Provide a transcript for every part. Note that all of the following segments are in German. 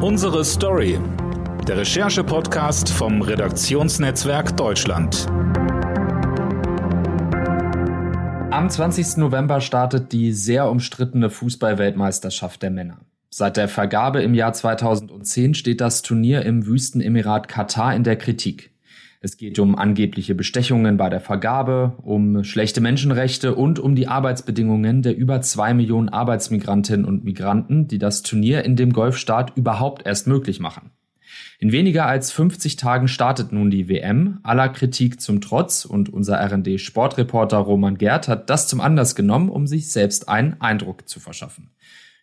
Unsere Story. Der Recherche-Podcast vom Redaktionsnetzwerk Deutschland. Am 20. November startet die sehr umstrittene Fußball-Weltmeisterschaft der Männer. Seit der Vergabe im Jahr 2010 steht das Turnier im Wüstenemirat Katar in der Kritik. Es geht um angebliche Bestechungen bei der Vergabe, um schlechte Menschenrechte und um die Arbeitsbedingungen der über zwei Millionen Arbeitsmigrantinnen und Migranten, die das Turnier in dem Golfstaat überhaupt erst möglich machen. In weniger als 50 Tagen startet nun die WM, aller Kritik zum Trotz, und unser RD Sportreporter Roman Gerd hat das zum Anlass genommen, um sich selbst einen Eindruck zu verschaffen.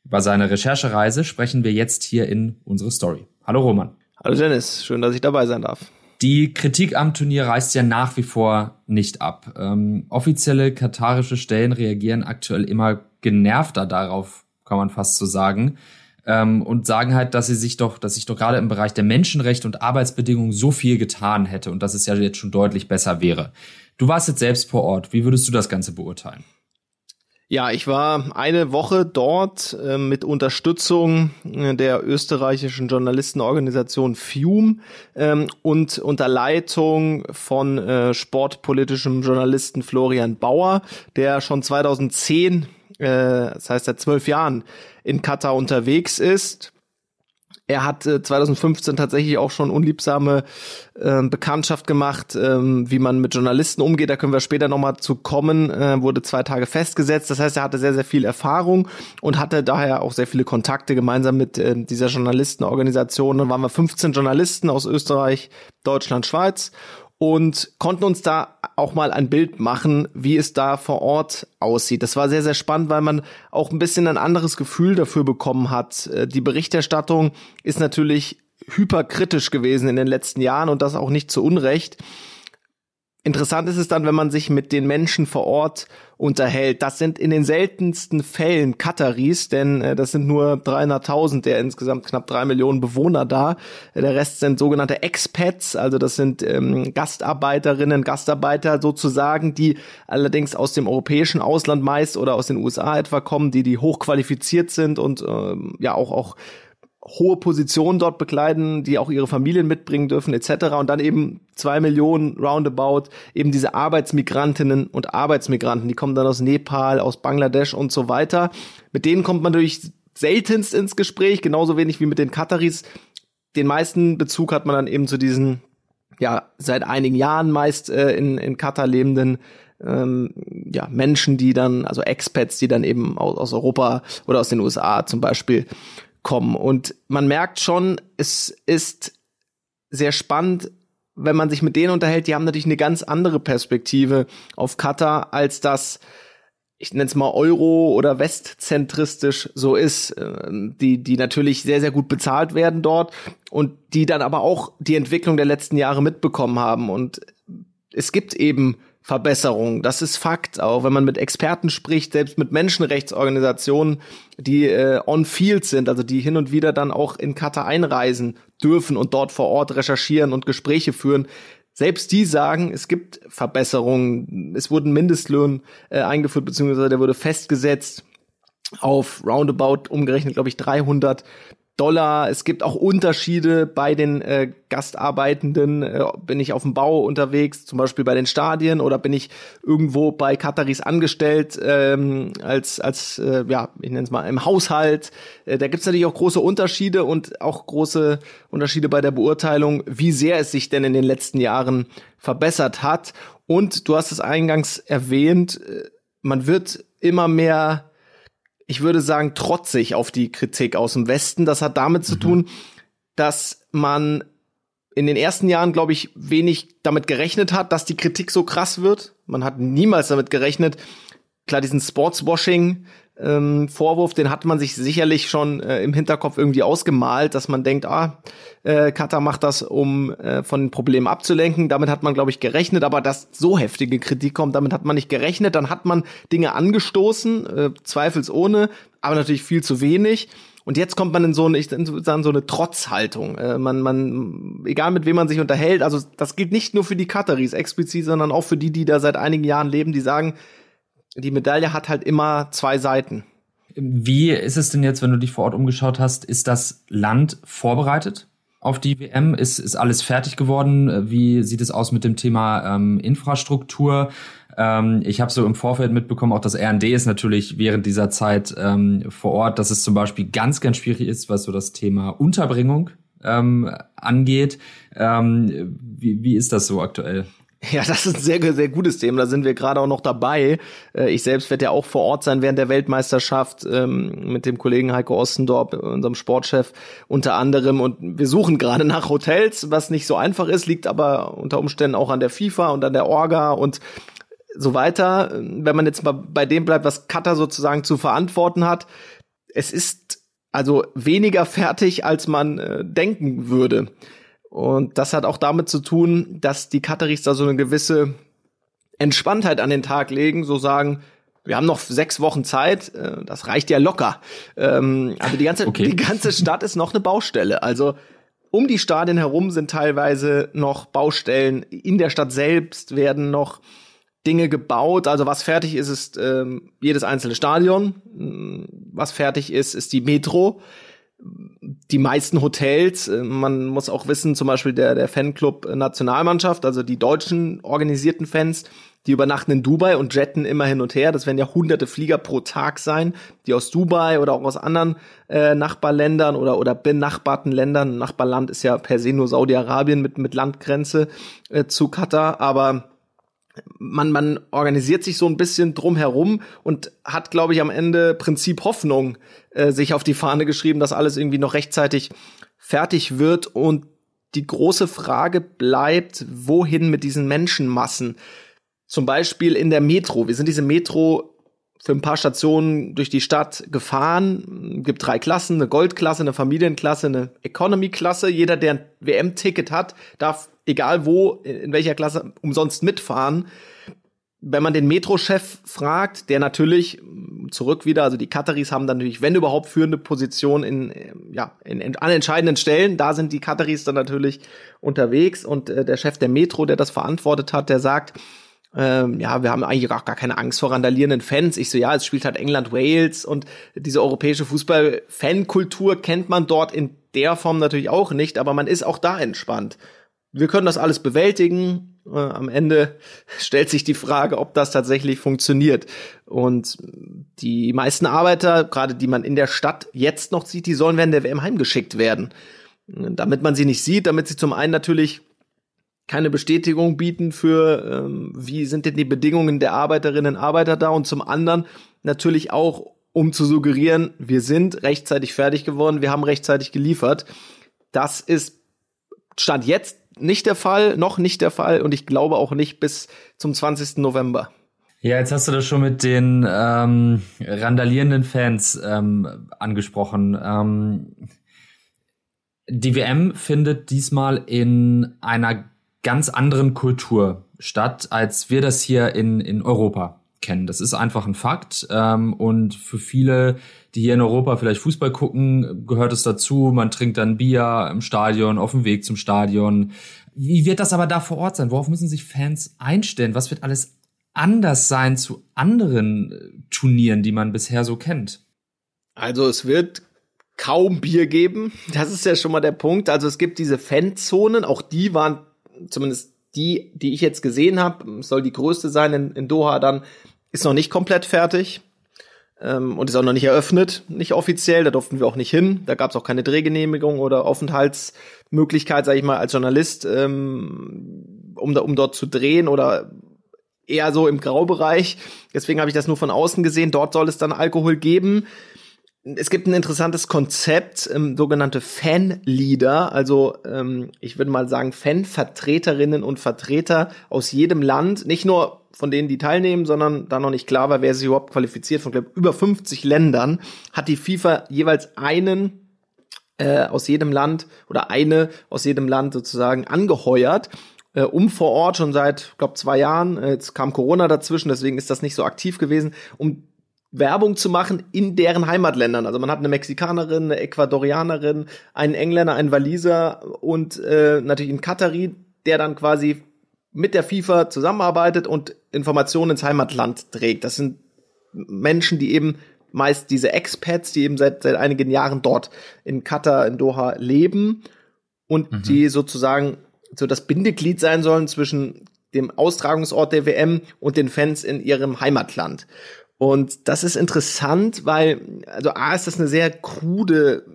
Über seine Recherchereise sprechen wir jetzt hier in unsere Story. Hallo Roman. Hallo Dennis, schön, dass ich dabei sein darf. Die Kritik am Turnier reißt ja nach wie vor nicht ab. Ähm, offizielle katarische Stellen reagieren aktuell immer genervter darauf, kann man fast so sagen. Ähm, und sagen halt, dass sie sich doch, dass sich doch gerade im Bereich der Menschenrechte und Arbeitsbedingungen so viel getan hätte und dass es ja jetzt schon deutlich besser wäre. Du warst jetzt selbst vor Ort. Wie würdest du das Ganze beurteilen? Ja, ich war eine Woche dort äh, mit Unterstützung äh, der österreichischen Journalistenorganisation FUME ähm, und unter Leitung von äh, sportpolitischem Journalisten Florian Bauer, der schon 2010, äh, das heißt seit zwölf Jahren, in Katar unterwegs ist er hat äh, 2015 tatsächlich auch schon unliebsame äh, Bekanntschaft gemacht, ähm, wie man mit Journalisten umgeht. Da können wir später nochmal zu kommen. Äh, wurde zwei Tage festgesetzt. Das heißt, er hatte sehr, sehr viel Erfahrung und hatte daher auch sehr viele Kontakte gemeinsam mit äh, dieser Journalistenorganisation. Dann waren wir 15 Journalisten aus Österreich, Deutschland, Schweiz und konnten uns da auch mal ein Bild machen, wie es da vor Ort aussieht. Das war sehr, sehr spannend, weil man auch ein bisschen ein anderes Gefühl dafür bekommen hat. Äh, die Berichterstattung ist natürlich hyperkritisch gewesen in den letzten Jahren und das auch nicht zu Unrecht. Interessant ist es dann, wenn man sich mit den Menschen vor Ort unterhält. Das sind in den seltensten Fällen Kataris, denn äh, das sind nur 300.000 der insgesamt knapp drei Millionen Bewohner da. Der Rest sind sogenannte Expats, also das sind ähm, Gastarbeiterinnen, Gastarbeiter sozusagen, die allerdings aus dem europäischen Ausland meist oder aus den USA etwa kommen, die die hochqualifiziert sind und ähm, ja auch auch hohe Positionen dort bekleiden, die auch ihre Familien mitbringen dürfen, etc. Und dann eben zwei Millionen roundabout, eben diese Arbeitsmigrantinnen und Arbeitsmigranten, die kommen dann aus Nepal, aus Bangladesch und so weiter. Mit denen kommt man natürlich seltenst ins Gespräch, genauso wenig wie mit den Kataris. Den meisten Bezug hat man dann eben zu diesen, ja, seit einigen Jahren meist äh, in, in Katar lebenden ähm, ja, Menschen, die dann, also Expats, die dann eben aus, aus Europa oder aus den USA zum Beispiel kommen. Und man merkt schon, es ist sehr spannend, wenn man sich mit denen unterhält, die haben natürlich eine ganz andere Perspektive auf Katar, als das, ich nenne es mal Euro- oder Westzentristisch so ist, ähm, die, die natürlich sehr, sehr gut bezahlt werden dort und die dann aber auch die Entwicklung der letzten Jahre mitbekommen haben. Und es gibt eben Verbesserung. Das ist Fakt, auch wenn man mit Experten spricht, selbst mit Menschenrechtsorganisationen, die äh, on-field sind, also die hin und wieder dann auch in Katar einreisen dürfen und dort vor Ort recherchieren und Gespräche führen. Selbst die sagen, es gibt Verbesserungen. Es wurden Mindestlöhne äh, eingeführt, beziehungsweise der wurde festgesetzt auf roundabout umgerechnet, glaube ich, 300 Dollar. Es gibt auch Unterschiede bei den äh, Gastarbeitenden. Äh, bin ich auf dem Bau unterwegs, zum Beispiel bei den Stadien, oder bin ich irgendwo bei Kataris angestellt ähm, als als äh, ja ich nenne es mal im Haushalt. Äh, da gibt es natürlich auch große Unterschiede und auch große Unterschiede bei der Beurteilung, wie sehr es sich denn in den letzten Jahren verbessert hat. Und du hast es eingangs erwähnt, äh, man wird immer mehr ich würde sagen, trotzig auf die Kritik aus dem Westen. Das hat damit mhm. zu tun, dass man in den ersten Jahren, glaube ich, wenig damit gerechnet hat, dass die Kritik so krass wird. Man hat niemals damit gerechnet. Klar, diesen Sportswashing, ähm, Vorwurf, den hat man sich sicherlich schon äh, im Hinterkopf irgendwie ausgemalt, dass man denkt, ah, äh, Katar macht das, um äh, von den Problemen abzulenken. Damit hat man, glaube ich, gerechnet, aber dass so heftige Kritik kommt, damit hat man nicht gerechnet. Dann hat man Dinge angestoßen, äh, zweifelsohne, aber natürlich viel zu wenig. Und jetzt kommt man in so eine, ich sagen, so eine Trotzhaltung. Äh, man, man, egal mit wem man sich unterhält, also das gilt nicht nur für die Kataris explizit, sondern auch für die, die da seit einigen Jahren leben, die sagen, die Medaille hat halt immer zwei Seiten. Wie ist es denn jetzt, wenn du dich vor Ort umgeschaut hast? Ist das Land vorbereitet auf die WM? Ist, ist alles fertig geworden? Wie sieht es aus mit dem Thema ähm, Infrastruktur? Ähm, ich habe so im Vorfeld mitbekommen, auch das RND ist natürlich während dieser Zeit ähm, vor Ort, dass es zum Beispiel ganz, ganz schwierig ist, was so das Thema Unterbringung ähm, angeht. Ähm, wie, wie ist das so aktuell? Ja, das ist ein sehr, sehr gutes Thema. Da sind wir gerade auch noch dabei. Äh, ich selbst werde ja auch vor Ort sein während der Weltmeisterschaft ähm, mit dem Kollegen Heiko Ostendorp, unserem Sportchef, unter anderem. Und wir suchen gerade nach Hotels, was nicht so einfach ist, liegt aber unter Umständen auch an der FIFA und an der Orga und so weiter. Wenn man jetzt mal bei dem bleibt, was Katar sozusagen zu verantworten hat, es ist also weniger fertig, als man äh, denken würde. Und das hat auch damit zu tun, dass die Kataris da so eine gewisse Entspanntheit an den Tag legen, so sagen, wir haben noch sechs Wochen Zeit, äh, das reicht ja locker. Ähm, aber die ganze, okay. die ganze Stadt ist noch eine Baustelle. Also um die Stadien herum sind teilweise noch Baustellen. In der Stadt selbst werden noch Dinge gebaut. Also was fertig ist, ist ähm, jedes einzelne Stadion. Was fertig ist, ist die Metro. Die meisten Hotels, äh, man muss auch wissen, zum Beispiel der, der Fanclub Nationalmannschaft, also die deutschen organisierten Fans, die übernachten in Dubai und jetten immer hin und her. Das werden ja hunderte Flieger pro Tag sein, die aus Dubai oder auch aus anderen äh, Nachbarländern oder, oder benachbarten Ländern. Nachbarland ist ja per se nur Saudi-Arabien mit, mit Landgrenze äh, zu Katar, aber man, man organisiert sich so ein bisschen drumherum und hat, glaube ich, am Ende Prinzip Hoffnung äh, sich auf die Fahne geschrieben, dass alles irgendwie noch rechtzeitig fertig wird. Und die große Frage bleibt, wohin mit diesen Menschenmassen? Zum Beispiel in der Metro. Wir sind diese Metro für ein paar Stationen durch die Stadt gefahren. Gibt drei Klassen, eine Goldklasse, eine Familienklasse, eine Economy-Klasse. Jeder, der ein WM-Ticket hat, darf egal wo, in welcher Klasse, umsonst mitfahren. Wenn man den Metro-Chef fragt, der natürlich zurück wieder, also die Kataris haben dann natürlich, wenn überhaupt, führende Position in, ja, in, in, an entscheidenden Stellen. Da sind die Kataris dann natürlich unterwegs und äh, der Chef der Metro, der das verantwortet hat, der sagt, ähm, ja, wir haben eigentlich auch gar keine Angst vor randalierenden Fans. Ich so, ja, es spielt halt England, Wales und diese europäische Fußball-Fankultur kennt man dort in der Form natürlich auch nicht, aber man ist auch da entspannt wir können das alles bewältigen. Äh, am Ende stellt sich die Frage, ob das tatsächlich funktioniert. Und die meisten Arbeiter, gerade die man in der Stadt jetzt noch sieht, die sollen während der WM heimgeschickt werden. Damit man sie nicht sieht, damit sie zum einen natürlich keine Bestätigung bieten für, ähm, wie sind denn die Bedingungen der Arbeiterinnen und Arbeiter da und zum anderen natürlich auch, um zu suggerieren, wir sind rechtzeitig fertig geworden, wir haben rechtzeitig geliefert. Das ist Stand jetzt nicht der Fall, noch nicht der Fall und ich glaube auch nicht bis zum 20. November. Ja, jetzt hast du das schon mit den ähm, randalierenden Fans ähm, angesprochen. Ähm, die WM findet diesmal in einer ganz anderen Kultur statt, als wir das hier in, in Europa kennen. Das ist einfach ein Fakt. Ähm, und für viele, die hier in Europa vielleicht Fußball gucken, gehört es dazu. Man trinkt dann Bier im Stadion, auf dem Weg zum Stadion. Wie wird das aber da vor Ort sein? Worauf müssen sich Fans einstellen? Was wird alles anders sein zu anderen äh, Turnieren, die man bisher so kennt? Also es wird kaum Bier geben. Das ist ja schon mal der Punkt. Also es gibt diese Fanzonen, auch die waren zumindest die, die ich jetzt gesehen habe, soll die größte sein in, in Doha dann ist noch nicht komplett fertig ähm, und ist auch noch nicht eröffnet, nicht offiziell. Da durften wir auch nicht hin. Da gab es auch keine Drehgenehmigung oder Aufenthaltsmöglichkeit, sage ich mal, als Journalist, ähm, um, da, um dort zu drehen oder eher so im Graubereich. Deswegen habe ich das nur von außen gesehen. Dort soll es dann Alkohol geben es gibt ein interessantes Konzept, ähm, sogenannte Fanleader, also ähm, ich würde mal sagen Fanvertreterinnen und Vertreter aus jedem Land, nicht nur von denen, die teilnehmen, sondern da noch nicht klar war, wer sich überhaupt qualifiziert. Von glaub, über 50 Ländern hat die FIFA jeweils einen äh, aus jedem Land oder eine aus jedem Land sozusagen angeheuert äh, um vor Ort schon seit, glaube zwei Jahren. Äh, jetzt kam Corona dazwischen, deswegen ist das nicht so aktiv gewesen, um Werbung zu machen in deren Heimatländern. Also man hat eine Mexikanerin, eine Ecuadorianerin, einen Engländer, einen Waliser und äh, natürlich einen Katari, der dann quasi mit der FIFA zusammenarbeitet und Informationen ins Heimatland trägt. Das sind Menschen, die eben meist diese Expats, die eben seit, seit einigen Jahren dort in Katar, in Doha leben und mhm. die sozusagen so das Bindeglied sein sollen zwischen dem Austragungsort der WM und den Fans in ihrem Heimatland. Und das ist interessant, weil, also A ist das eine sehr krude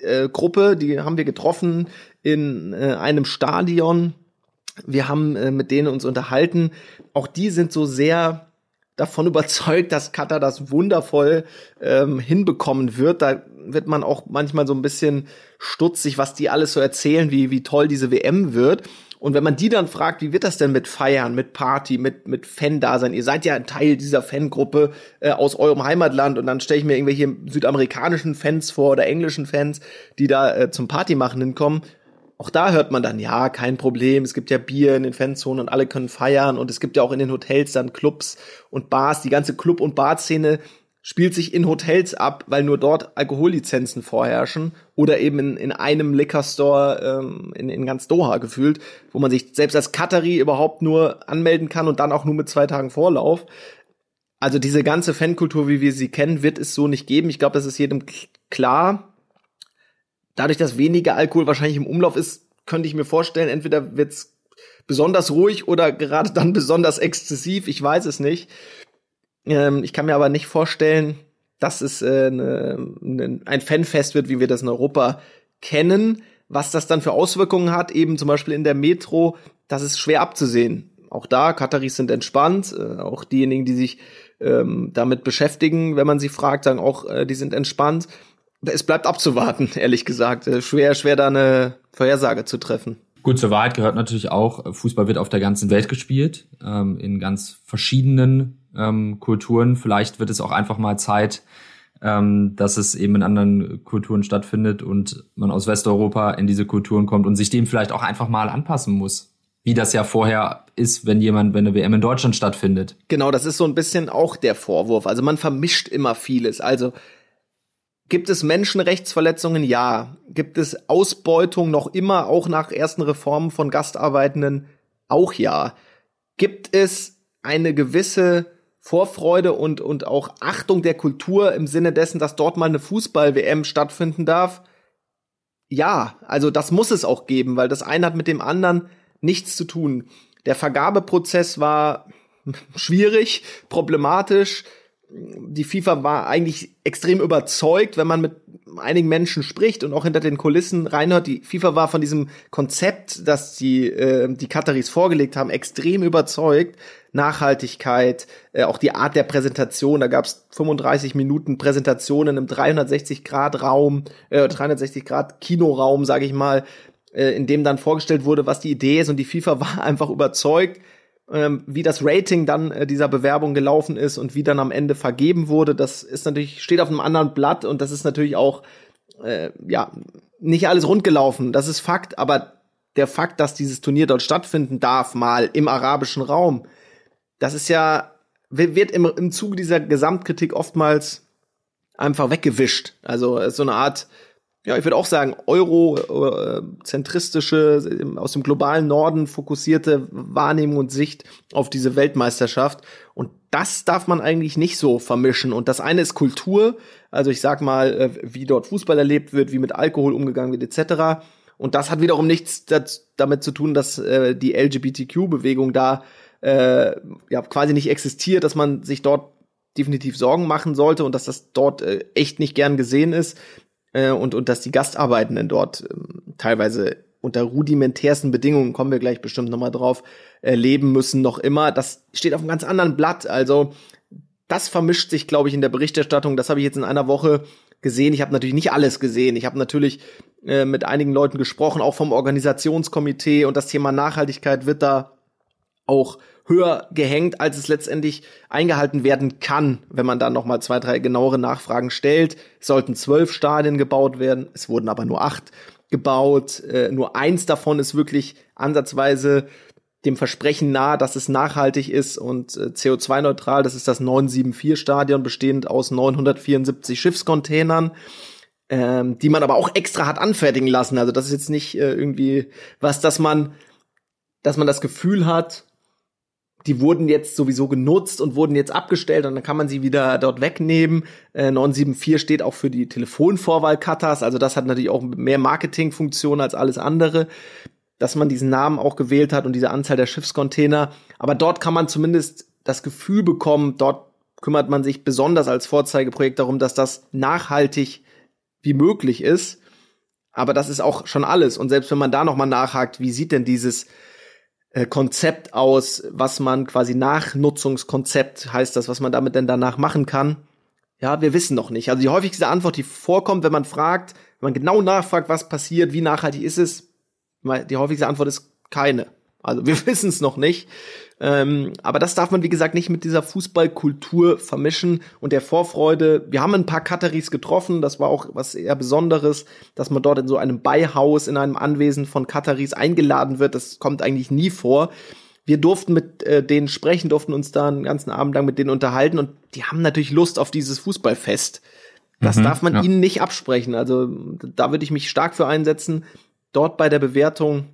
äh, Gruppe, die haben wir getroffen in äh, einem Stadion. Wir haben äh, mit denen uns unterhalten. Auch die sind so sehr davon überzeugt, dass Katar das wundervoll ähm, hinbekommen wird. Da wird man auch manchmal so ein bisschen stutzig, was die alles so erzählen, wie, wie toll diese WM wird. Und wenn man die dann fragt, wie wird das denn mit Feiern, mit Party, mit, mit Fan-Dasein? Ihr seid ja ein Teil dieser Fangruppe äh, aus eurem Heimatland und dann stelle ich mir irgendwelche südamerikanischen Fans vor oder englischen Fans, die da äh, zum Partymachen hinkommen. Auch da hört man dann, ja, kein Problem, es gibt ja Bier in den Fanzonen und alle können feiern und es gibt ja auch in den Hotels dann Clubs und Bars. Die ganze Club- und Barszene spielt sich in Hotels ab, weil nur dort Alkohollizenzen vorherrschen oder eben in, in einem Liquor Store ähm, in, in ganz Doha gefühlt, wo man sich selbst als Qatari überhaupt nur anmelden kann und dann auch nur mit zwei Tagen Vorlauf. Also diese ganze Fankultur, wie wir sie kennen, wird es so nicht geben. Ich glaube, das ist jedem klar. Dadurch, dass weniger Alkohol wahrscheinlich im Umlauf ist, könnte ich mir vorstellen, entweder wird's besonders ruhig oder gerade dann besonders exzessiv. Ich weiß es nicht. Ähm, ich kann mir aber nicht vorstellen, dass es äh, ne, ne, ein Fanfest wird, wie wir das in Europa kennen. Was das dann für Auswirkungen hat, eben zum Beispiel in der Metro, das ist schwer abzusehen. Auch da, Kataris sind entspannt, äh, auch diejenigen, die sich ähm, damit beschäftigen, wenn man sie fragt, sagen auch, äh, die sind entspannt. Es bleibt abzuwarten, ehrlich gesagt. Äh, schwer, schwer da eine Vorhersage zu treffen. Gut, zur Wahrheit gehört natürlich auch, Fußball wird auf der ganzen Welt gespielt, ähm, in ganz verschiedenen ähm, Kulturen. Vielleicht wird es auch einfach mal Zeit, ähm, dass es eben in anderen Kulturen stattfindet und man aus Westeuropa in diese Kulturen kommt und sich dem vielleicht auch einfach mal anpassen muss. Wie das ja vorher ist, wenn jemand, wenn eine WM in Deutschland stattfindet. Genau, das ist so ein bisschen auch der Vorwurf. Also man vermischt immer vieles. Also Gibt es Menschenrechtsverletzungen? Ja. Gibt es Ausbeutung noch immer, auch nach ersten Reformen von Gastarbeitenden? Auch ja. Gibt es eine gewisse Vorfreude und, und auch Achtung der Kultur im Sinne dessen, dass dort mal eine Fußball-WM stattfinden darf? Ja, also das muss es auch geben, weil das eine hat mit dem anderen nichts zu tun. Der Vergabeprozess war schwierig, problematisch, die FIFA war eigentlich extrem überzeugt, wenn man mit einigen Menschen spricht und auch hinter den Kulissen reinhört. Die FIFA war von diesem Konzept, das die, äh, die Kataris vorgelegt haben, extrem überzeugt. Nachhaltigkeit, äh, auch die Art der Präsentation. Da gab es 35 Minuten Präsentationen im 360 Grad Raum, äh, 360 Grad Kinoraum, sage ich mal, äh, in dem dann vorgestellt wurde, was die Idee ist. Und die FIFA war einfach überzeugt ähm, wie das Rating dann äh, dieser Bewerbung gelaufen ist und wie dann am Ende vergeben wurde, das ist natürlich, steht auf einem anderen Blatt und das ist natürlich auch, äh, ja, nicht alles rund gelaufen. Das ist Fakt, aber der Fakt, dass dieses Turnier dort stattfinden darf, mal im arabischen Raum, das ist ja, wird im, im Zuge dieser Gesamtkritik oftmals einfach weggewischt. Also so eine Art ja, ich würde auch sagen, eurozentristische, aus dem globalen Norden fokussierte Wahrnehmung und Sicht auf diese Weltmeisterschaft. Und das darf man eigentlich nicht so vermischen. Und das eine ist Kultur, also ich sag mal, äh, wie dort Fußball erlebt wird, wie mit Alkohol umgegangen wird, etc. Und das hat wiederum nichts damit zu tun, dass äh, die LGBTQ-Bewegung da äh, ja quasi nicht existiert, dass man sich dort definitiv Sorgen machen sollte und dass das dort äh, echt nicht gern gesehen ist äh, und, und dass die Gastarbeitenden dort ähm, teilweise unter rudimentärsten Bedingungen, kommen wir gleich bestimmt nochmal drauf, äh, leben müssen, noch immer. Das steht auf einem ganz anderen Blatt. Also das vermischt sich, glaube ich, in der Berichterstattung. Das habe ich jetzt in einer Woche gesehen. Ich habe natürlich nicht alles gesehen. Ich habe natürlich äh, mit einigen Leuten gesprochen, auch vom Organisationskomitee und das Thema Nachhaltigkeit wird da auch höher gehängt, als es letztendlich eingehalten werden kann, wenn man dann noch mal zwei, drei genauere Nachfragen stellt. Es sollten zwölf Stadien gebaut werden, es wurden aber nur acht gebaut. Äh, nur eins davon ist wirklich ansatzweise dem Versprechen nahe, dass es nachhaltig ist und äh, CO2-neutral. Das ist das 974-Stadion, bestehend aus 974 Schiffscontainern, ähm, die man aber auch extra hat anfertigen lassen. Also das ist jetzt nicht äh, irgendwie was, dass man, dass man das Gefühl hat, die wurden jetzt sowieso genutzt und wurden jetzt abgestellt und dann kann man sie wieder dort wegnehmen. Äh, 974 steht auch für die Telefonvorwahl Katars, also das hat natürlich auch mehr Marketingfunktion als alles andere, dass man diesen Namen auch gewählt hat und diese Anzahl der Schiffscontainer. Aber dort kann man zumindest das Gefühl bekommen, dort kümmert man sich besonders als Vorzeigeprojekt darum, dass das nachhaltig wie möglich ist. Aber das ist auch schon alles. Und selbst wenn man da noch mal nachhakt, wie sieht denn dieses äh, Konzept aus, was man quasi Nachnutzungskonzept heißt das, was man damit denn danach machen kann? Ja, wir wissen noch nicht. Also die häufigste Antwort, die vorkommt, wenn man fragt, wenn man genau nachfragt, was passiert, wie nachhaltig ist es, die häufigste Antwort ist keine. Also wir wissen es noch nicht. Ähm, aber das darf man, wie gesagt, nicht mit dieser Fußballkultur vermischen und der Vorfreude. Wir haben ein paar Kataris getroffen, das war auch was eher Besonderes, dass man dort in so einem Beihaus, in einem Anwesen von Kataris eingeladen wird. Das kommt eigentlich nie vor. Wir durften mit äh, denen sprechen, durften uns da einen ganzen Abend lang mit denen unterhalten und die haben natürlich Lust auf dieses Fußballfest. Das mhm, darf man ja. ihnen nicht absprechen. Also da würde ich mich stark für einsetzen, dort bei der Bewertung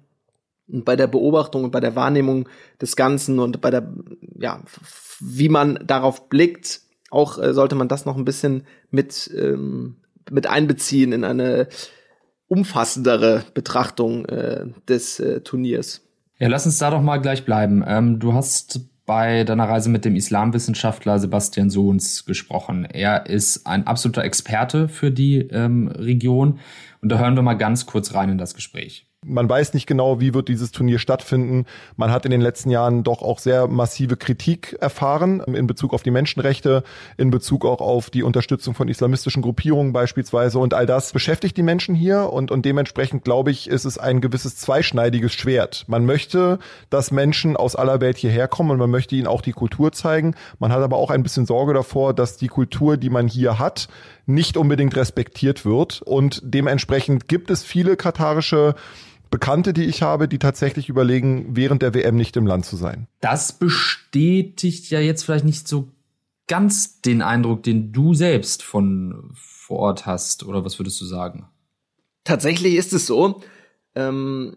und bei der Beobachtung und bei der Wahrnehmung des Ganzen und bei der, ja, wie man darauf blickt, auch äh, sollte man das noch ein bisschen mit, ähm, mit einbeziehen in eine umfassendere Betrachtung äh, des äh, Turniers. Ja, lass uns da doch mal gleich bleiben. Ähm, du hast bei deiner Reise mit dem Islamwissenschaftler Sebastian Sohns gesprochen. Er ist ein absoluter Experte für die ähm, Region. Und da hören wir mal ganz kurz rein in das Gespräch. Man weiß nicht genau, wie wird dieses Turnier stattfinden. Man hat in den letzten Jahren doch auch sehr massive Kritik erfahren in Bezug auf die Menschenrechte, in Bezug auch auf die Unterstützung von islamistischen Gruppierungen beispielsweise. Und all das beschäftigt die Menschen hier. Und, und dementsprechend, glaube ich, ist es ein gewisses zweischneidiges Schwert. Man möchte, dass Menschen aus aller Welt hierher kommen und man möchte ihnen auch die Kultur zeigen. Man hat aber auch ein bisschen Sorge davor, dass die Kultur, die man hier hat, nicht unbedingt respektiert wird. Und dementsprechend gibt es viele katarische Bekannte, die ich habe, die tatsächlich überlegen, während der WM nicht im Land zu sein. Das bestätigt ja jetzt vielleicht nicht so ganz den Eindruck, den du selbst von vor Ort hast, oder was würdest du sagen? Tatsächlich ist es so. Ähm,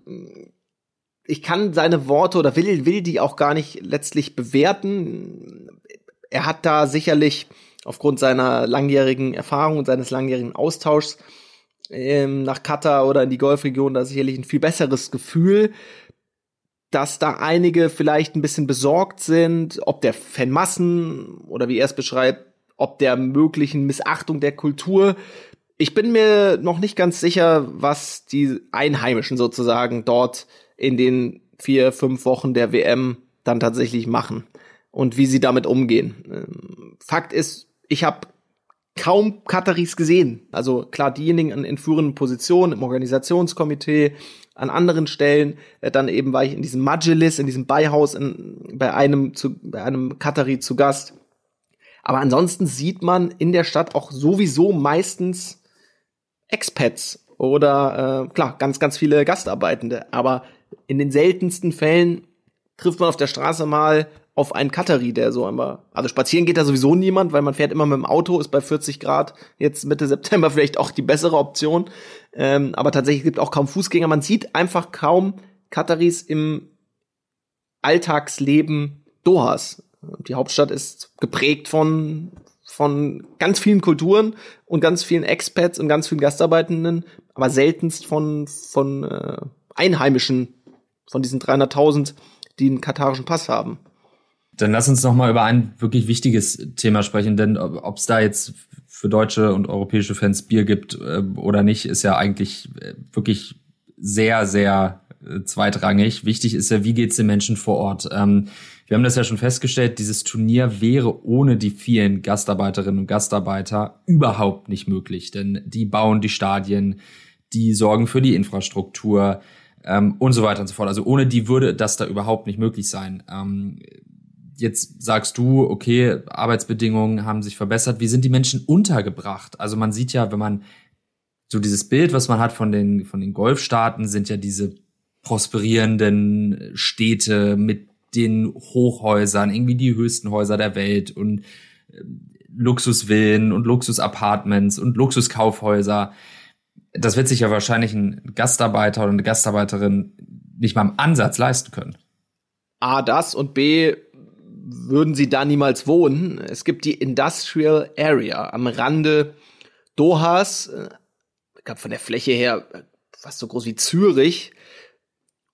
ich kann seine Worte oder will, will die auch gar nicht letztlich bewerten. Er hat da sicherlich aufgrund seiner langjährigen Erfahrung und seines langjährigen Austauschs ähm, nach Katar oder in die Golfregion da sicherlich ein viel besseres Gefühl, dass da einige vielleicht ein bisschen besorgt sind, ob der Fanmassen oder wie er es beschreibt, ob der möglichen Missachtung der Kultur. Ich bin mir noch nicht ganz sicher, was die Einheimischen sozusagen dort in den vier, fünf Wochen der WM dann tatsächlich machen und wie sie damit umgehen. Ähm, Fakt ist, ich habe kaum Kataris gesehen. Also klar, diejenigen in, in führenden Positionen im Organisationskomitee, an anderen Stellen. Äh, dann eben war ich in diesem Majelis, in diesem Beihaus in, bei einem zu, bei einem Katari zu Gast. Aber ansonsten sieht man in der Stadt auch sowieso meistens Expats oder äh, klar, ganz, ganz viele Gastarbeitende. Aber in den seltensten Fällen trifft man auf der Straße mal auf einen Kateri, der so einmal, also spazieren geht da sowieso niemand, weil man fährt immer mit dem Auto, ist bei 40 Grad jetzt Mitte September vielleicht auch die bessere Option. Ähm, aber tatsächlich gibt auch kaum Fußgänger. Man sieht einfach kaum Kataris im Alltagsleben Dohas. Die Hauptstadt ist geprägt von von ganz vielen Kulturen und ganz vielen Expats und ganz vielen Gastarbeitenden, aber seltenst von von äh, Einheimischen, von diesen 300.000, die einen katarischen Pass haben. Dann lass uns noch mal über ein wirklich wichtiges Thema sprechen, denn ob es da jetzt für deutsche und europäische Fans Bier gibt äh, oder nicht, ist ja eigentlich äh, wirklich sehr, sehr äh, zweitrangig. Wichtig ist ja, wie geht's den Menschen vor Ort? Ähm, wir haben das ja schon festgestellt, dieses Turnier wäre ohne die vielen Gastarbeiterinnen und Gastarbeiter überhaupt nicht möglich, denn die bauen die Stadien, die sorgen für die Infrastruktur ähm, und so weiter und so fort. Also ohne die würde das da überhaupt nicht möglich sein. Ähm, jetzt sagst du, okay, Arbeitsbedingungen haben sich verbessert. Wie sind die Menschen untergebracht? Also man sieht ja, wenn man so dieses Bild, was man hat von den, von den Golfstaaten, sind ja diese prosperierenden Städte mit den Hochhäusern, irgendwie die höchsten Häuser der Welt und äh, Luxusvillen und Luxusapartments und Luxuskaufhäuser. Das wird sich ja wahrscheinlich ein Gastarbeiter oder eine Gastarbeiterin nicht mal im Ansatz leisten können. A, das und B, würden sie da niemals wohnen. Es gibt die Industrial Area am Rande Dohas, äh, ich glaube von der Fläche her fast so groß wie Zürich.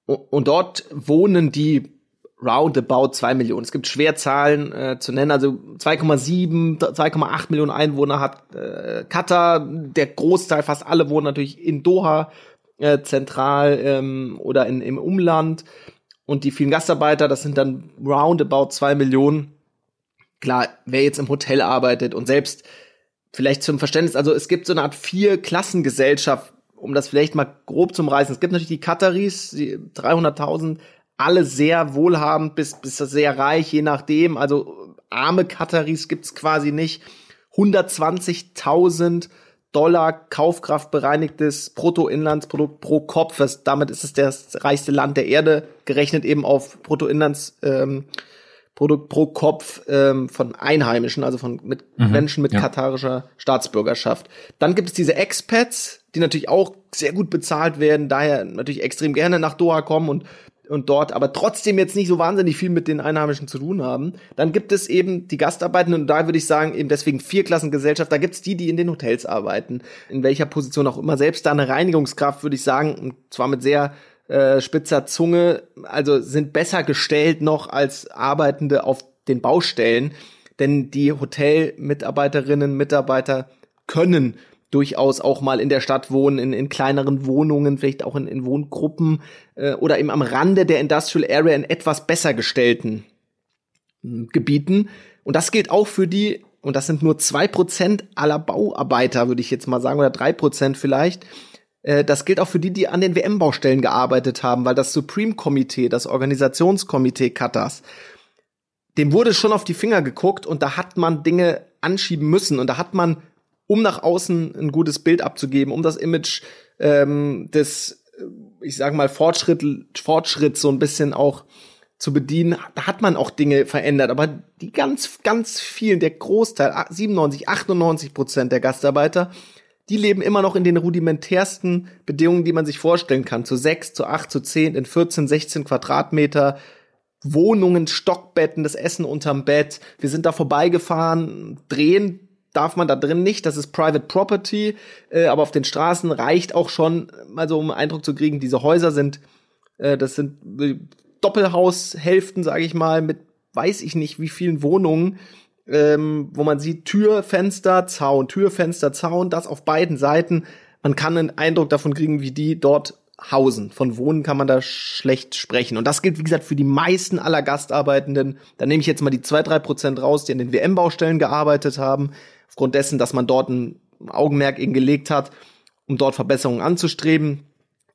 Und dort wohnen die roundabout zwei Millionen. Es gibt schwer Zahlen äh, zu nennen. Also 2,7, 2,8 Millionen Einwohner hat äh, Katar. Der Großteil, fast alle wohnen natürlich in Doha äh, zentral ähm, oder in, im Umland. Und die vielen Gastarbeiter, das sind dann roundabout zwei Millionen. Klar, wer jetzt im Hotel arbeitet und selbst vielleicht zum Verständnis, also es gibt so eine Art Vier-Klassengesellschaft, um das vielleicht mal grob zum Reißen. Es gibt natürlich die Kataris, die 300.000 alle sehr wohlhabend bis, bis sehr reich, je nachdem. Also arme Kataris gibt's quasi nicht. 120.000 Dollar Kaufkraft bereinigtes Bruttoinlandsprodukt pro Kopf. Das, damit ist es das reichste Land der Erde, gerechnet eben auf Bruttoinlandsprodukt ähm, pro Kopf ähm, von Einheimischen, also von mit mhm, Menschen mit ja. katarischer Staatsbürgerschaft. Dann gibt es diese Expats, die natürlich auch sehr gut bezahlt werden, daher natürlich extrem gerne nach Doha kommen und und dort aber trotzdem jetzt nicht so wahnsinnig viel mit den Einheimischen zu tun haben. Dann gibt es eben die Gastarbeitenden und da würde ich sagen, eben deswegen Vierklassengesellschaft, da gibt es die, die in den Hotels arbeiten, in welcher Position auch immer. Selbst da eine Reinigungskraft, würde ich sagen, und zwar mit sehr äh, spitzer Zunge, also sind besser gestellt noch als Arbeitende auf den Baustellen, denn die Hotelmitarbeiterinnen, Mitarbeiter können durchaus auch mal in der Stadt wohnen, in, in kleineren Wohnungen, vielleicht auch in, in Wohngruppen äh, oder eben am Rande der Industrial Area in etwas besser gestellten äh, Gebieten. Und das gilt auch für die, und das sind nur zwei Prozent aller Bauarbeiter, würde ich jetzt mal sagen, oder drei Prozent vielleicht. Äh, das gilt auch für die, die an den WM-Baustellen gearbeitet haben, weil das Supreme-Komitee, das Organisationskomitee Katars, dem wurde schon auf die Finger geguckt und da hat man Dinge anschieben müssen und da hat man um nach außen ein gutes Bild abzugeben, um das Image ähm, des, äh, ich sag mal, Fortschritt, Fortschritt so ein bisschen auch zu bedienen, da hat man auch Dinge verändert, aber die ganz, ganz vielen, der Großteil, 97, 98 Prozent der Gastarbeiter, die leben immer noch in den rudimentärsten Bedingungen, die man sich vorstellen kann. Zu sechs, zu acht, zu zehn, in 14, 16 Quadratmeter, Wohnungen, Stockbetten, das Essen unterm Bett. Wir sind da vorbeigefahren, drehen darf man da drin nicht, das ist Private Property, äh, aber auf den Straßen reicht auch schon, mal so um Eindruck zu kriegen, diese Häuser sind, äh, das sind Doppelhaushälften, sage ich mal, mit weiß ich nicht wie vielen Wohnungen, ähm, wo man sieht Tür, Fenster, Zaun, Tür, Fenster, Zaun, das auf beiden Seiten. Man kann einen Eindruck davon kriegen, wie die dort hausen. Von Wohnen kann man da schlecht sprechen. Und das gilt, wie gesagt, für die meisten aller Gastarbeitenden. Da nehme ich jetzt mal die zwei drei Prozent raus, die an den WM-Baustellen gearbeitet haben aufgrund dessen, dass man dort ein Augenmerk eben gelegt hat, um dort Verbesserungen anzustreben.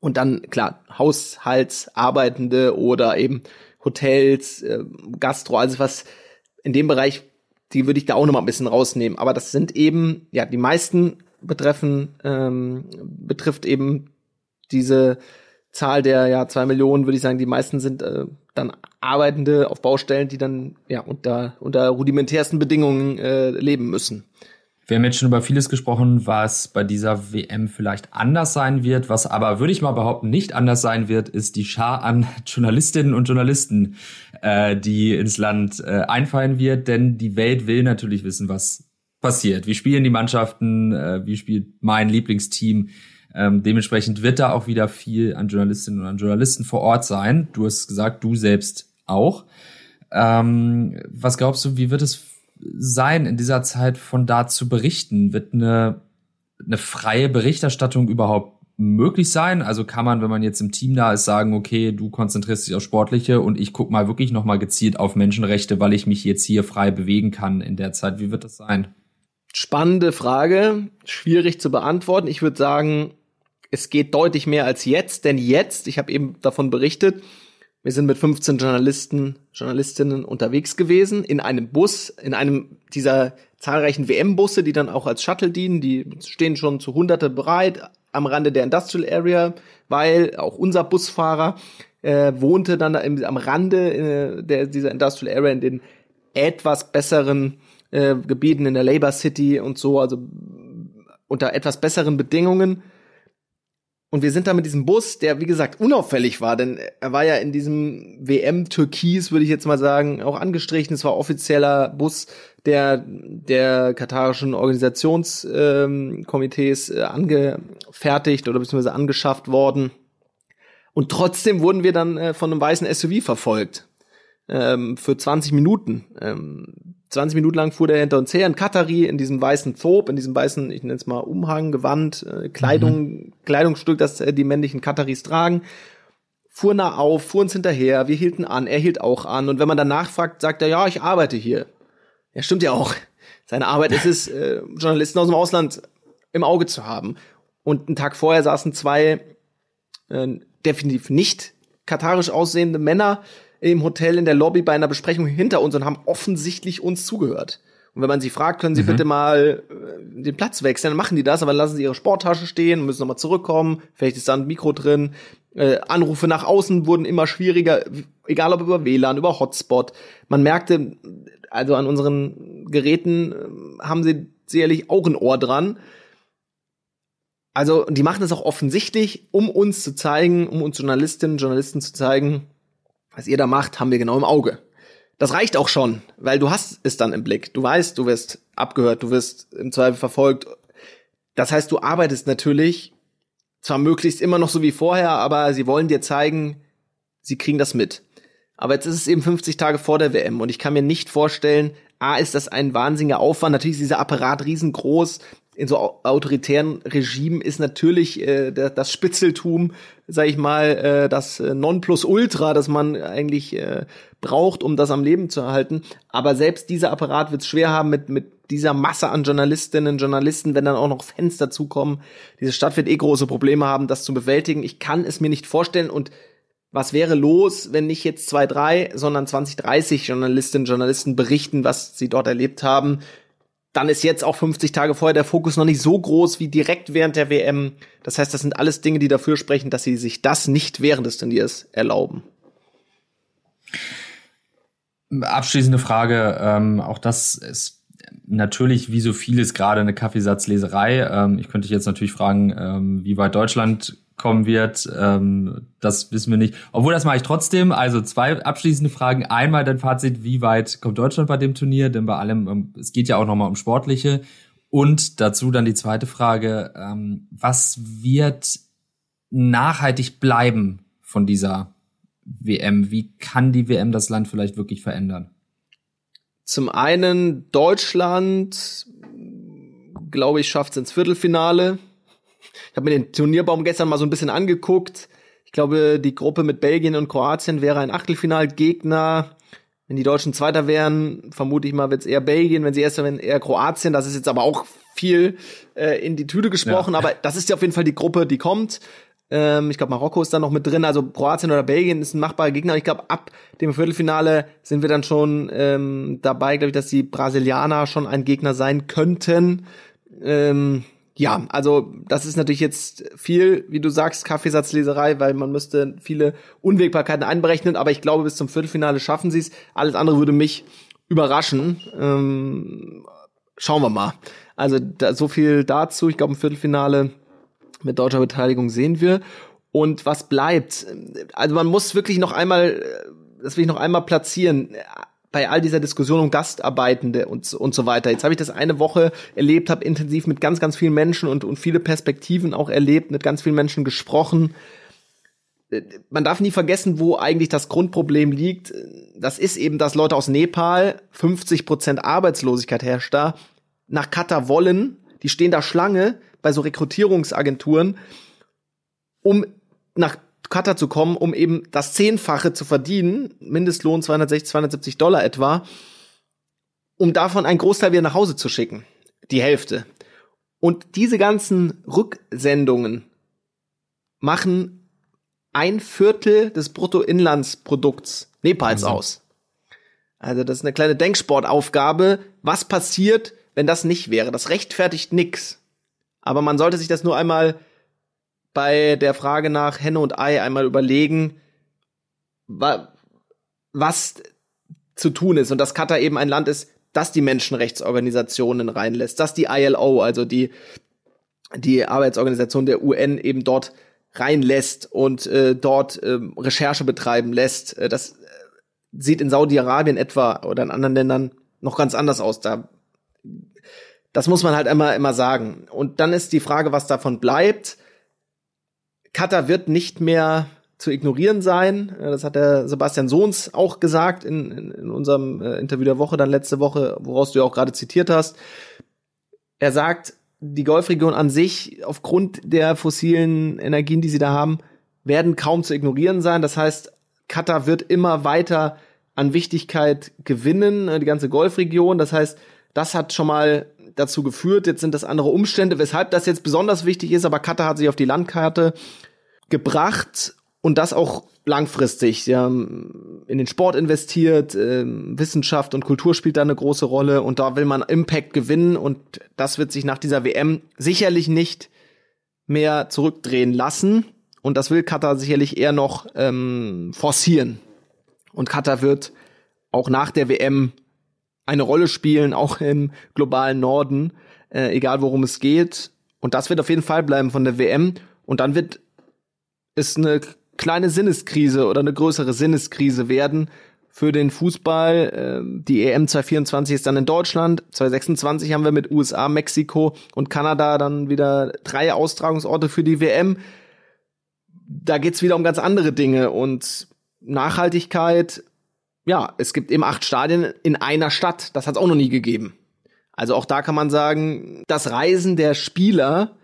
Und dann, klar, Haushaltsarbeitende oder eben Hotels, äh, Gastro, also was in dem Bereich, die würde ich da auch noch mal ein bisschen rausnehmen. Aber das sind eben, ja, die meisten betreffen, ähm, betrifft eben diese Zahl der ja zwei Millionen, würde ich sagen, die meisten sind äh, dann Arbeitende auf Baustellen, die dann ja unter unter rudimentärsten Bedingungen äh, leben müssen. Wir haben jetzt schon über vieles gesprochen, was bei dieser WM vielleicht anders sein wird. Was aber, würde ich mal behaupten, nicht anders sein wird, ist die Schar an Journalistinnen und Journalisten, äh, die ins Land äh, einfallen wird. Denn die Welt will natürlich wissen, was passiert. Wie spielen die Mannschaften? Äh, wie spielt mein Lieblingsteam? Ähm, dementsprechend wird da auch wieder viel an Journalistinnen und an Journalisten vor Ort sein. Du hast gesagt, du selbst auch. Ähm, was glaubst du, wie wird es sein, in dieser Zeit von da zu berichten? Wird eine, eine freie Berichterstattung überhaupt möglich sein? Also kann man, wenn man jetzt im Team da ist, sagen, okay, du konzentrierst dich auf Sportliche und ich guck mal wirklich nochmal gezielt auf Menschenrechte, weil ich mich jetzt hier frei bewegen kann in der Zeit. Wie wird das sein? Spannende Frage, schwierig zu beantworten. Ich würde sagen, es geht deutlich mehr als jetzt, denn jetzt, ich habe eben davon berichtet, wir sind mit 15 Journalisten, Journalistinnen unterwegs gewesen in einem Bus, in einem dieser zahlreichen WM-Busse, die dann auch als Shuttle dienen. Die stehen schon zu Hunderte bereit am Rande der Industrial Area, weil auch unser Busfahrer äh, wohnte dann im, am Rande äh, der, dieser Industrial Area in den etwas besseren äh, Gebieten in der Labour City und so, also unter etwas besseren Bedingungen Und wir sind da mit diesem Bus, der wie gesagt unauffällig war, denn er war ja in diesem WM Türkis, würde ich jetzt mal sagen, auch angestrichen. Es war offizieller Bus der der katarischen Organisationskomitees ähm, äh, angefertigt oder beziehungsweise angeschafft worden. Und trotzdem wurden wir dann äh, von einem weißen SUV verfolgt ähm, für 20 Minuten. Ähm, 20 Minuten lang fuhr der hinter uns her, in Katari, in diesem weißen Thob, in diesem weißen, ich nenne es mal Umhang, Gewand, äh, Kleidung, mhm. Kleidungsstück, das äh, die männlichen Kataris tragen. Fuhr nah auf, fuhr uns hinterher, wir hielten an, er hielt auch an. Und wenn man dann nachfragt, sagt er, ja, ich arbeite hier. Ja, stimmt ja auch. Seine Arbeit ist es, äh, Journalisten aus dem Ausland im Auge zu haben. Und einen Tag vorher saßen zwei äh, definitiv nicht katarisch aussehende Männer im Hotel in der Lobby bei einer Besprechung hinter uns und haben offensichtlich uns zugehört. Und wenn man sie fragt, können sie mhm. bitte mal äh, den Platz wechseln, dann machen die das, aber lassen sie ihre Sporttasche stehen, müssen nochmal zurückkommen, vielleicht ist da ein Mikro drin. Äh, Anrufe nach außen wurden immer schwieriger, egal ob über WLAN, über Hotspot. Man merkte, also an unseren Geräten äh, haben sie sicherlich auch ein Ohr dran. Also, die machen das auch offensichtlich, um uns zu zeigen, um uns Journalistinnen und Journalisten zu zeigen, was ihr da macht, haben wir genau im Auge. Das reicht auch schon, weil du hast es dann im Blick. Du weißt, du wirst abgehört, du wirst im Zweifel verfolgt. Das heißt, du arbeitest natürlich zwar möglichst immer noch so wie vorher, aber sie wollen dir zeigen, sie kriegen das mit. Aber jetzt ist es eben 50 Tage vor der WM und ich kann mir nicht vorstellen, A, ist das ein wahnsinniger Aufwand. Natürlich ist dieser Apparat riesengroß in so autoritären Regimen ist natürlich äh, das Spitzeltum, sag ich mal, äh, das Nonplusultra, das man eigentlich äh, braucht, um das am Leben zu erhalten. Aber selbst dieser Apparat wird es schwer haben mit, mit dieser Masse an Journalistinnen, Journalisten, wenn dann auch noch Fans dazukommen. Diese Stadt wird eh große Probleme haben, das zu bewältigen. Ich kann es mir nicht vorstellen und was wäre los, wenn nicht jetzt zwei, drei, sondern 20, 30 Journalistinnen, Journalisten berichten, was sie dort erlebt haben, dann ist jetzt auch 50 Tage vorher der Fokus noch nicht so groß wie direkt während der WM. Das heißt, das sind alles Dinge, die dafür sprechen, dass sie sich das nicht während des Turniers erlauben. Abschließende Frage, ähm, auch das ist natürlich wie so vieles gerade eine Kaffeesatzleserei. Ähm, ich könnte jetzt natürlich fragen, ähm, wie weit Deutschland kommen wird. Ähm, das wissen wir nicht. Obwohl, das mache ich trotzdem. Also zwei abschließende Fragen. Einmal dein Fazit, wie weit kommt Deutschland bei dem Turnier? Denn bei allem, ähm, es geht ja auch nochmal um Sportliche. Und dazu dann die zweite Frage, ähm, was wird nachhaltig bleiben von dieser WM? Wie kann die WM das Land vielleicht wirklich verändern? Zum einen Deutschland, glaube ich, schafft es ins Viertelfinale ich habe mir den Turnierbaum gestern mal so ein bisschen angeguckt. Ich glaube, die Gruppe mit Belgien und Kroatien wäre ein Achtelfinalgegner. Wenn die Deutschen Zweiter wären, vermute ich mal, wird es eher Belgien. Wenn sie Erster wären, eher Kroatien. Das ist jetzt aber auch viel äh, in die Tüte gesprochen. Ja. Aber das ist ja auf jeden Fall die Gruppe, die kommt. Ähm, ich glaube, Marokko ist da noch mit drin. Also Kroatien oder Belgien ist ein machbarer Gegner. Ich glaube, ab dem Viertelfinale sind wir dann schon ähm, dabei, glaube ich, dass die Brasilianer schon ein Gegner sein könnten. Ähm, ja, also das ist natürlich jetzt viel, wie du sagst, Kaffeesatzleserei, weil man müsste viele Unwägbarkeiten einberechnen, aber ich glaube, bis zum Viertelfinale schaffen sie es. Alles andere würde mich überraschen. Ähm, schauen wir mal. Also da, so viel dazu. Ich glaube, im Viertelfinale mit deutscher Beteiligung sehen wir. Und was bleibt? Also man muss wirklich noch einmal, das will ich noch einmal platzieren bei all dieser Diskussion um Gastarbeitende und, und so weiter. Jetzt habe ich das eine Woche erlebt, habe intensiv mit ganz, ganz vielen Menschen und, und viele Perspektiven auch erlebt, mit ganz vielen Menschen gesprochen. Man darf nie vergessen, wo eigentlich das Grundproblem liegt. Das ist eben, dass Leute aus Nepal, 50 Prozent Arbeitslosigkeit herrscht da, nach Katar wollen. Die stehen da Schlange bei so Rekrutierungsagenturen, um nach Qatar zu kommen, um eben das Zehnfache zu verdienen, Mindestlohn 260, 270 Dollar etwa, um davon einen Großteil wieder nach Hause zu schicken. Die Hälfte. Und diese ganzen Rücksendungen machen ein Viertel des Bruttoinlandsprodukts Nepals also. aus. Also das ist eine kleine Denksportaufgabe. Was passiert, wenn das nicht wäre? Das rechtfertigt nix. Aber man sollte sich das nur einmal bei der Frage nach Henne und Ei einmal überlegen, wa was zu tun ist und dass Katar eben ein Land ist, das die Menschenrechtsorganisationen reinlässt, dass die ILO, also die, die Arbeitsorganisation der UN eben dort reinlässt und äh, dort äh, Recherche betreiben lässt. Äh, das äh, sieht in Saudi-Arabien etwa oder in anderen Ländern noch ganz anders aus. Da, das muss man halt immer, immer sagen. Und dann ist die Frage, was davon bleibt. Katar wird nicht mehr zu ignorieren sein. Äh, das hat der Sebastian Sohns auch gesagt in, in, in unserem äh, Interview der Woche, dann letzte Woche, woraus du ja auch gerade zitiert hast. Er sagt, die Golfregion an sich, aufgrund der fossilen Energien, die sie da haben, werden kaum zu ignorieren sein. Das heißt, Katar wird immer weiter an Wichtigkeit gewinnen, äh, die ganze Golfregion. Das heißt, das hat schon mal dazu geführt. Jetzt sind das andere Umstände, weshalb das jetzt besonders wichtig ist. Aber Katar hat sich auf die Landkarte gebracht und das auch langfristig. Sie haben in den Sport investiert, äh, Wissenschaft und Kultur spielt da eine große Rolle und da will man Impact gewinnen und das wird sich nach dieser WM sicherlich nicht mehr zurückdrehen lassen und das will Katar sicherlich eher noch ähm, forcieren. Und Katar wird auch nach der WM eine Rolle spielen, auch im globalen Norden, äh, egal worum es geht. Und das wird auf jeden Fall bleiben von der WM. Und dann wird es eine kleine Sinneskrise oder eine größere Sinneskrise werden für den Fußball. Ähm, die EM 2024 ist dann in Deutschland. 2026 haben wir mit USA, Mexiko und Kanada dann wieder drei Austragungsorte für die WM. Da geht's wieder um ganz andere Dinge und Nachhaltigkeit. Ja, es gibt eben acht Stadien in einer Stadt. Das hat es auch noch nie gegeben. Also auch da kann man sagen, das Reisen der Spieler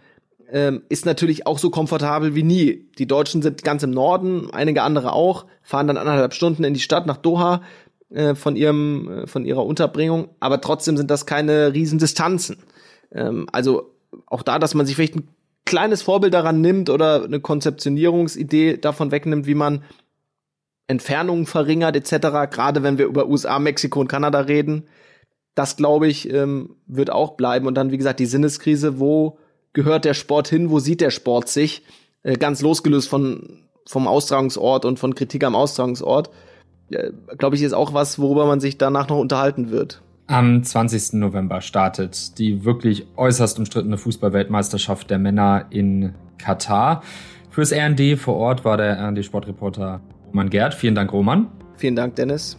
ähm, ist natürlich auch so komfortabel wie nie. Die Deutschen sind ganz im Norden, einige andere auch, fahren dann anderthalb Stunden in die Stadt nach Doha äh, von ihrem äh, von ihrer Unterbringung, aber trotzdem sind das keine Riesendistanzen. Ähm, also auch da, dass man sich vielleicht ein kleines Vorbild daran nimmt oder eine Konzeptionierungsidee davon wegnimmt, wie man Entfernungen verringert etc. Gerade wenn wir über USA, Mexiko und Kanada reden, das glaube ich ähm, wird auch bleiben und dann wie gesagt die Sinneskrise, wo gehört der Sport hin, wo sieht der Sport sich, äh, ganz losgelöst von, vom Austragungsort und von Kritik am Austragungsort, äh, glaube ich, ist auch was, worüber man sich danach noch unterhalten wird. Am 20. November startet die wirklich äußerst umstrittene Fußballweltmeisterschaft der Männer in Katar. Fürs RND vor Ort war der RND-Sportreporter Roman Gerd. Vielen Dank, Roman. Vielen Dank, Dennis.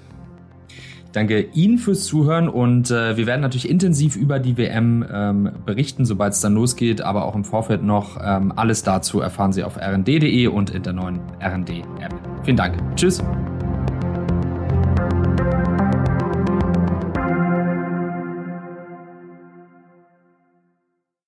Danke Ihnen fürs Zuhören und äh, wir werden natürlich intensiv über die WM ähm, berichten, sobald es dann losgeht, aber auch im Vorfeld noch ähm, alles dazu erfahren Sie auf rnd.de und in der neuen RND-App. Vielen Dank. Tschüss.